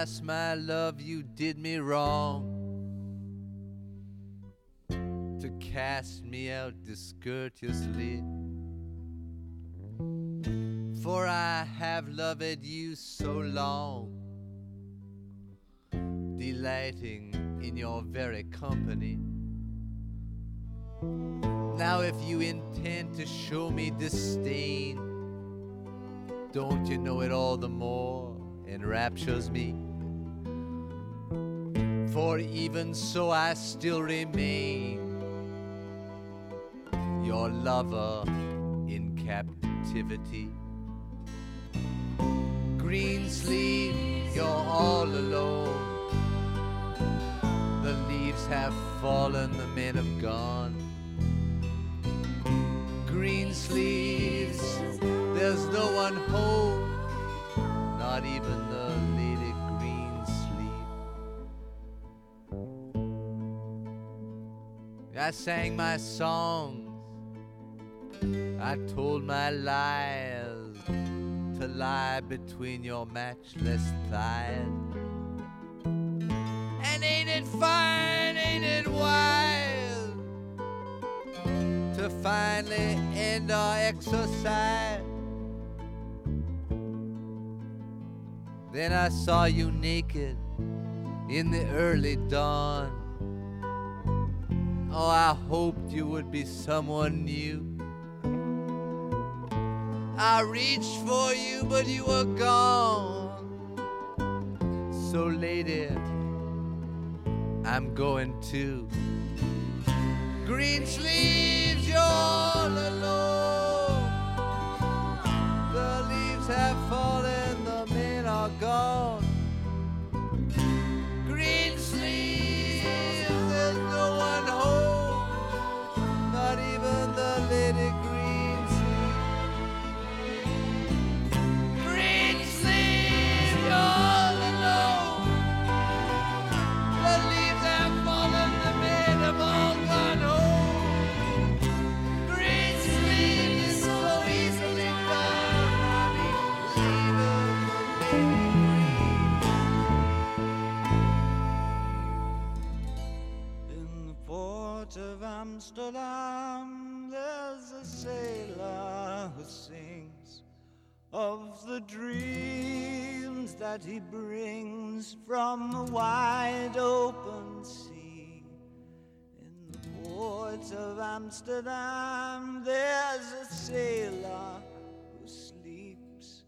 Alas, my love, you did me wrong to cast me out discourteously. For I have loved you so long, delighting in your very company. Now, if you intend to show me disdain, don't you know it all the more enraptures me? For even so, I still remain your lover in captivity. Greensleeve, you're all alone. The leaves have fallen, the men have gone. Green Greensleeves, there's no one home, not even the I sang my songs, I told my lies to lie between your matchless thighs. And ain't it fine, ain't it wild to finally end our exercise? Then I saw you naked in the early dawn. Oh, I hoped you would be someone new. I reached for you, but you were gone. So, lady, I'm going to. Green sleeves, you're alone. Amsterdam, there's a sailor who sings of the dreams that he brings from the wide open sea. In the port of Amsterdam, there's a sailor who sleeps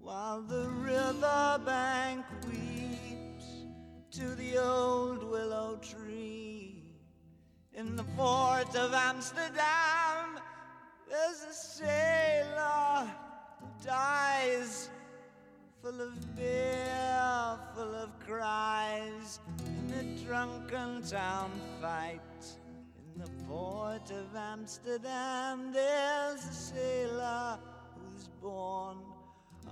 while the riverbank weeps to the old willow tree. In the port of Amsterdam, there's a sailor who dies, full of beer, full of cries, in a drunken town fight. In the port of Amsterdam, there's a sailor who's born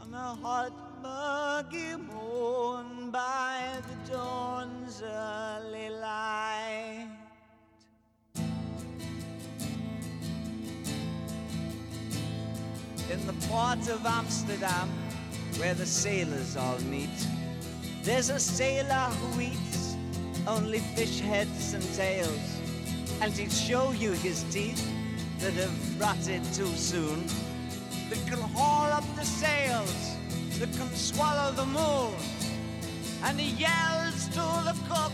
on a hot, muggy moon by the dawn's early light. In the port of Amsterdam, where the sailors all meet, there's a sailor who eats only fish heads and tails, and he'll show you his teeth that have rotted too soon that can haul up the sails, that can swallow the moon. And he yells to the cook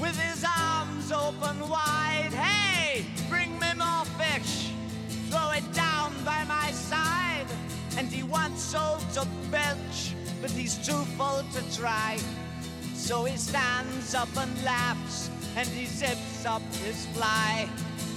with his arms open wide, Hey, bring me more fish, throw it down by my. And he wants so to belch, but he's too full to try. So he stands up and laughs, and he zips up his fly.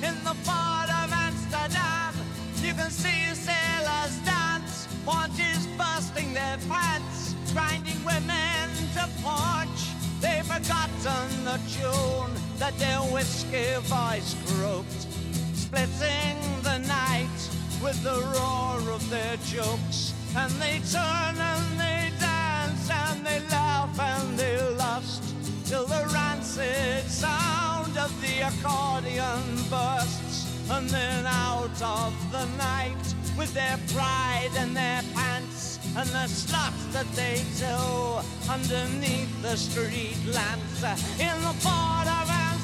In the port of Amsterdam, you can see sailors dance, haunches bursting their pants, grinding women to punch. They've forgotten the tune that their whiskey voice croaked, splitting the night with the roar of their jokes. And they turn and they dance and they laugh and they lust till the rancid sound of the accordion bursts. And then out of the night with their pride and their pants, and the slots that they do underneath the street lamps in the port of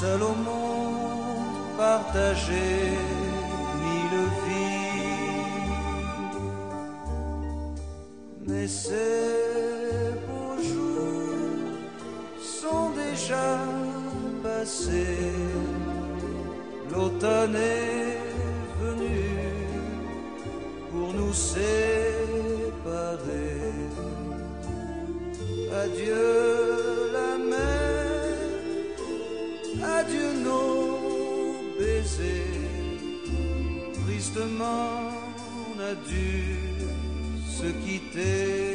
seul au partagé mille vies. Mais ces beaux jours sont déjà passés, l'automne est venu pour nous séparer. Adieu. adieu nos baisers, tristement on a dû se quitter.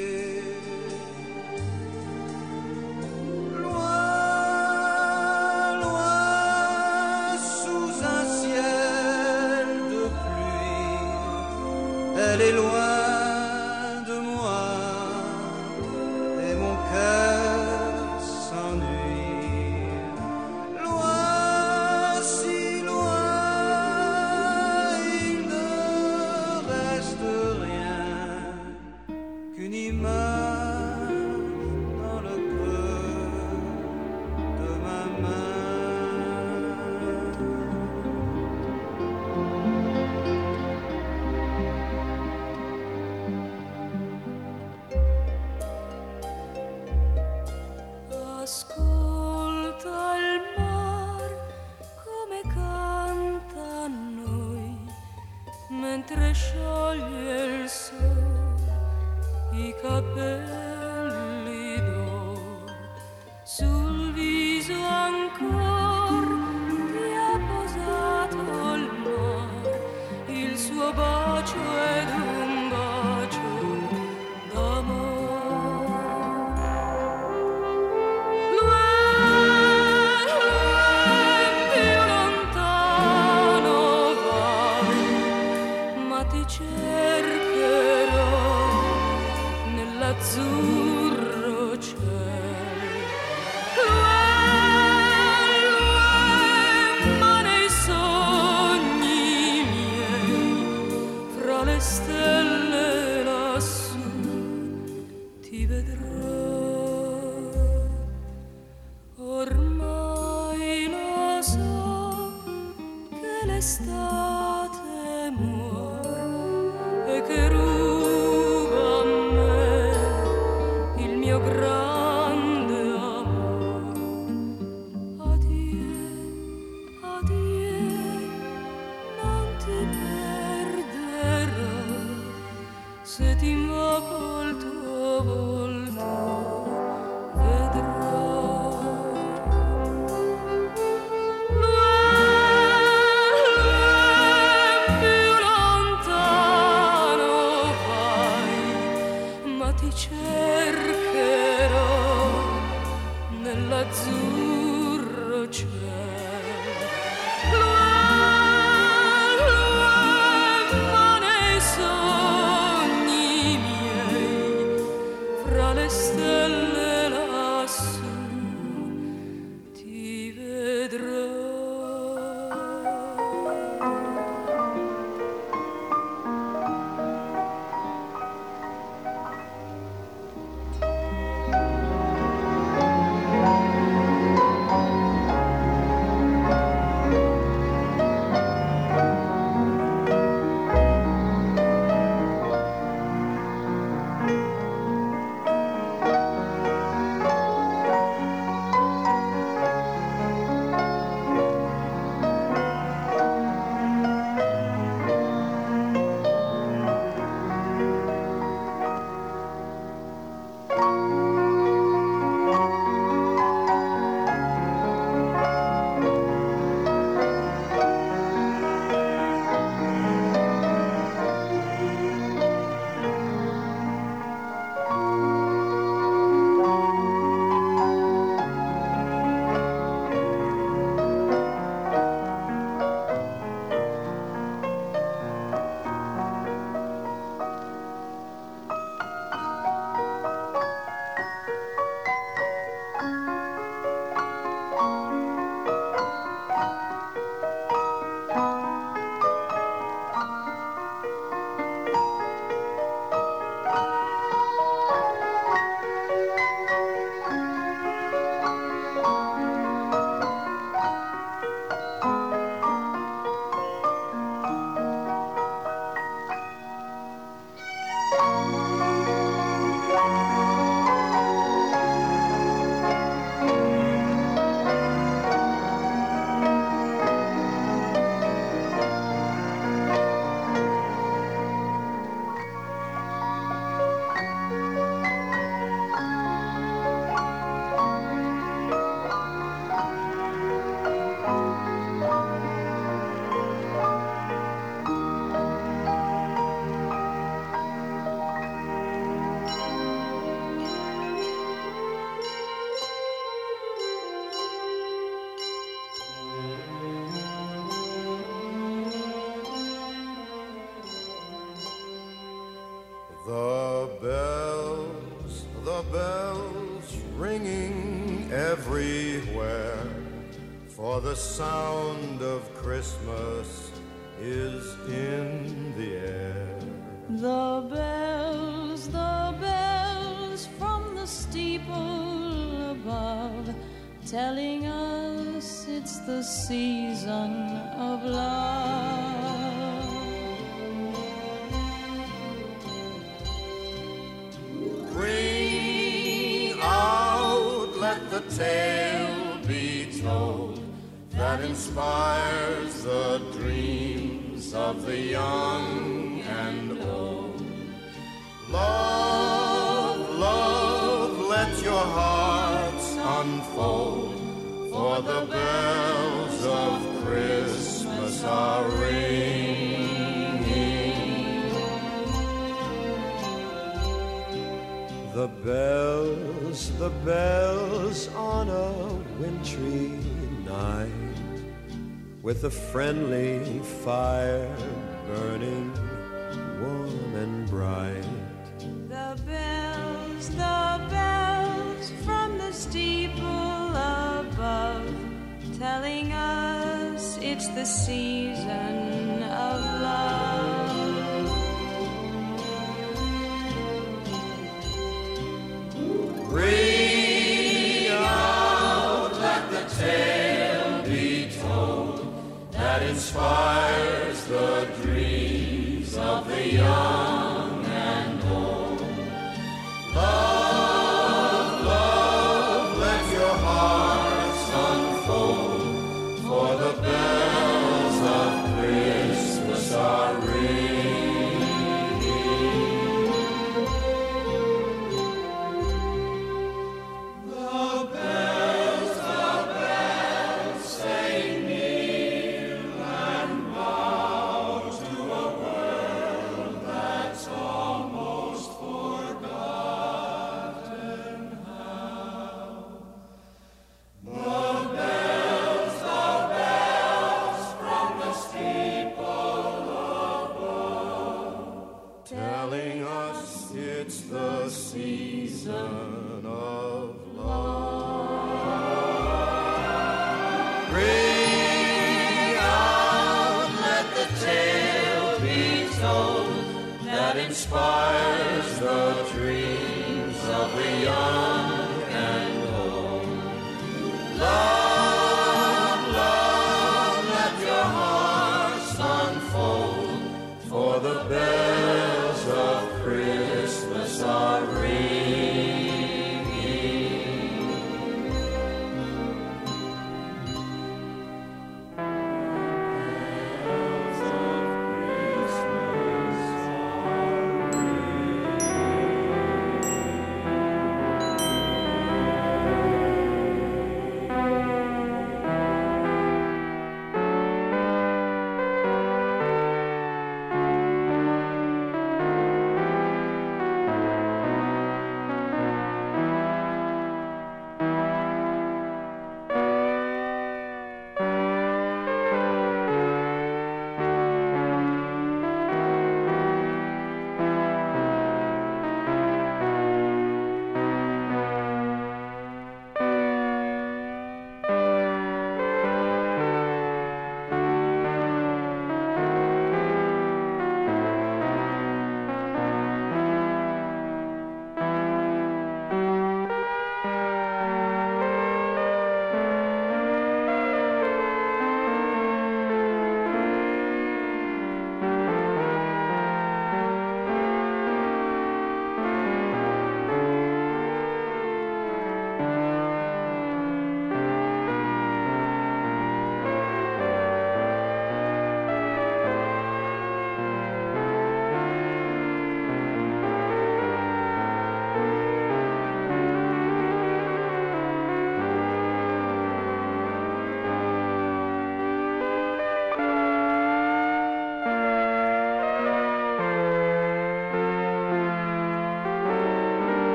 With a friendly fire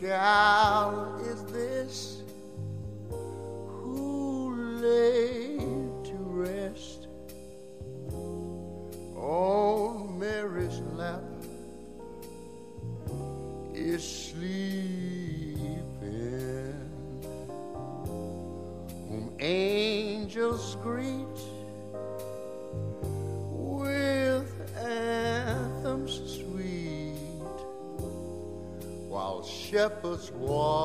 What shepherds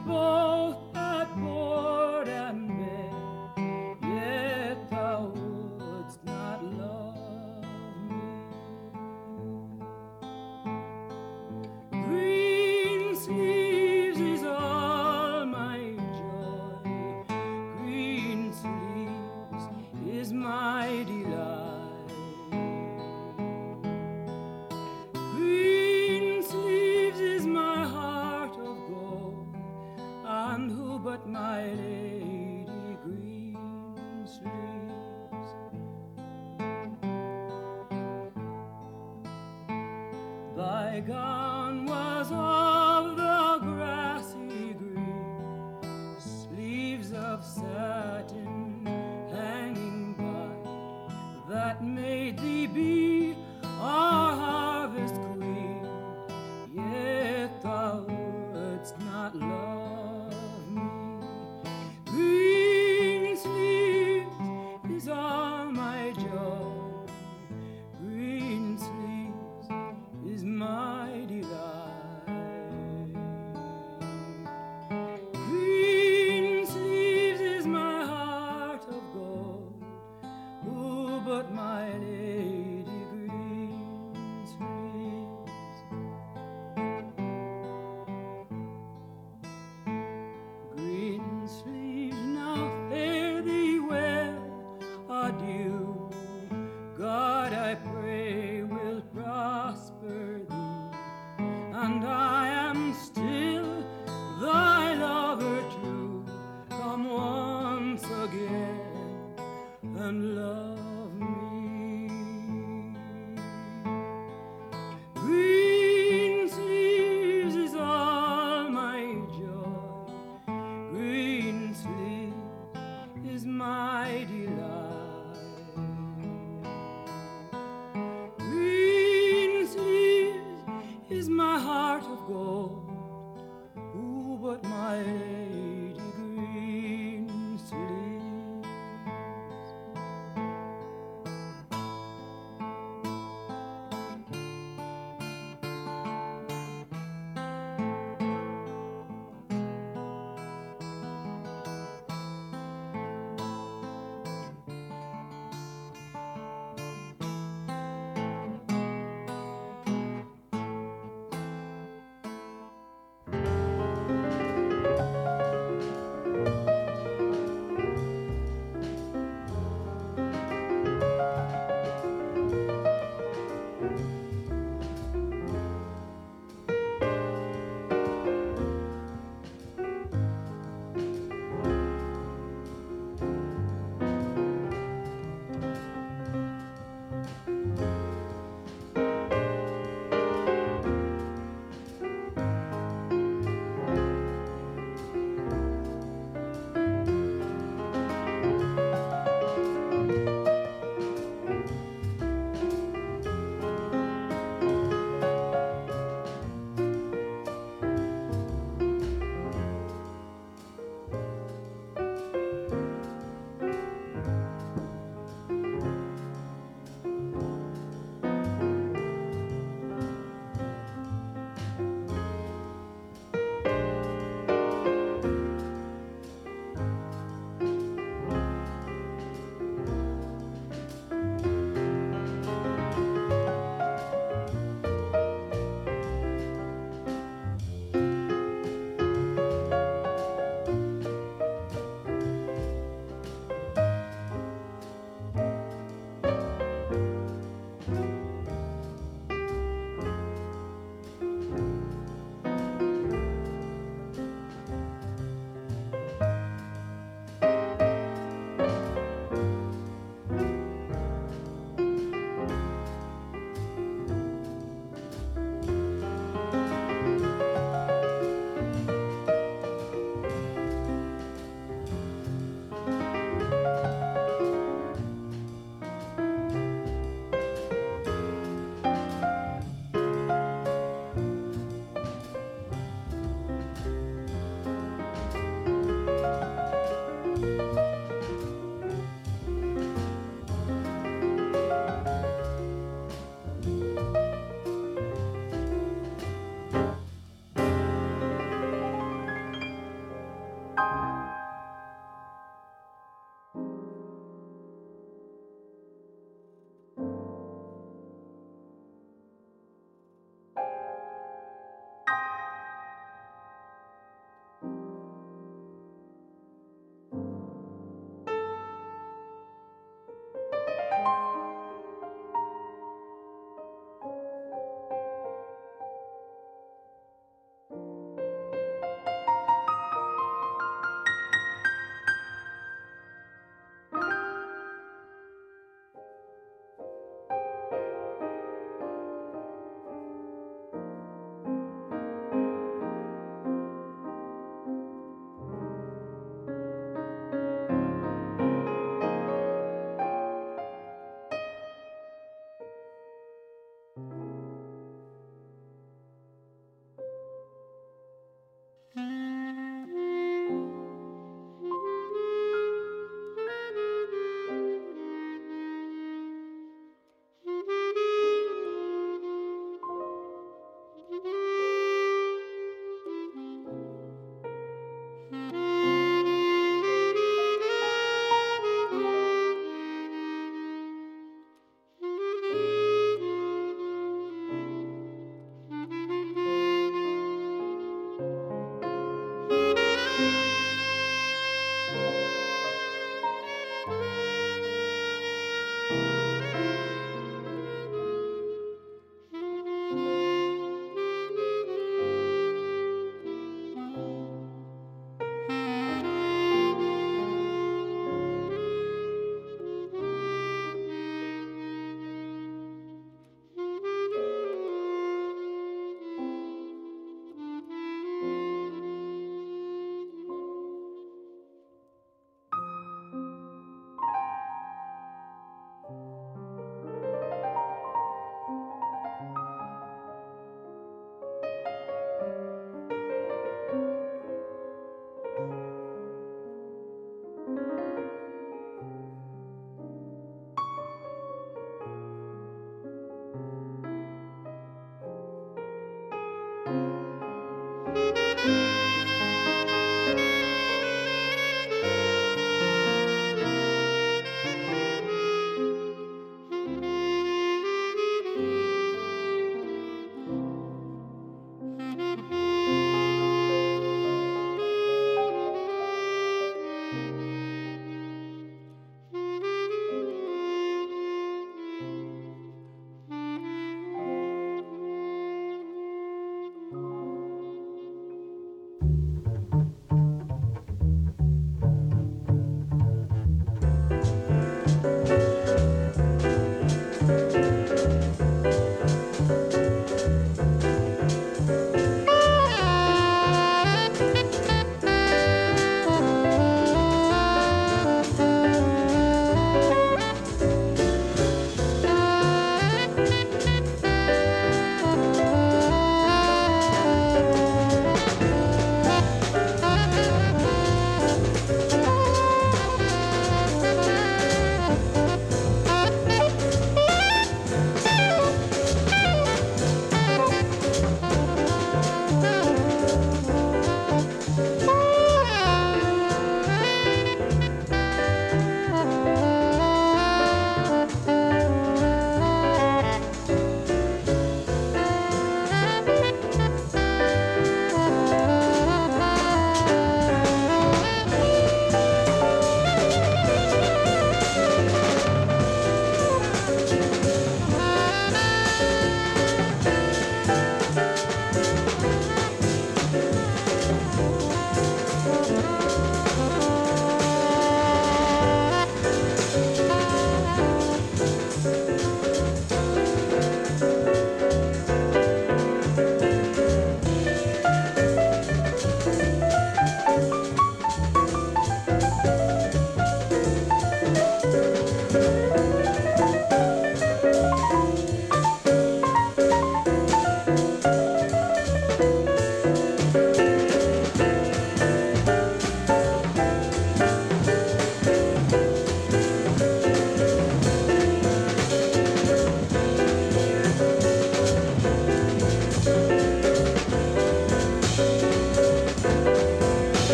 both at board and love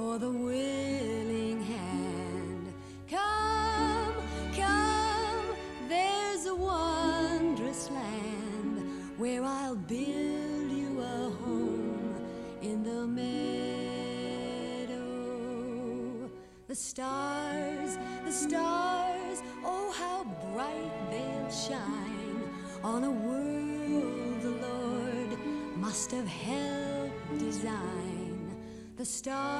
for the willing hand. Come, come, there's a wondrous land where I'll build you a home in the meadow. The stars, the stars, oh, how bright they'll shine on a world the Lord must have helped design the stars.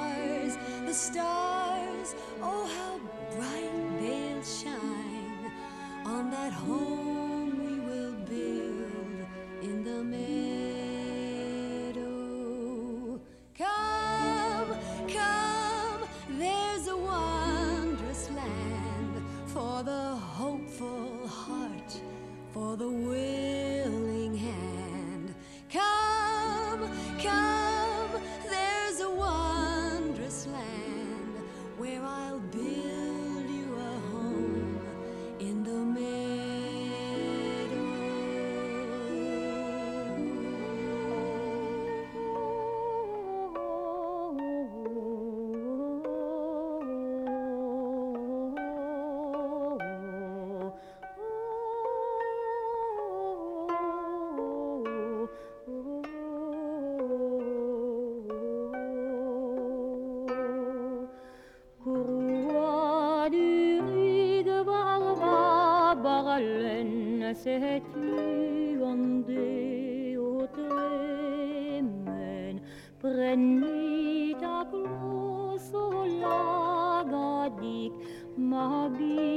मागी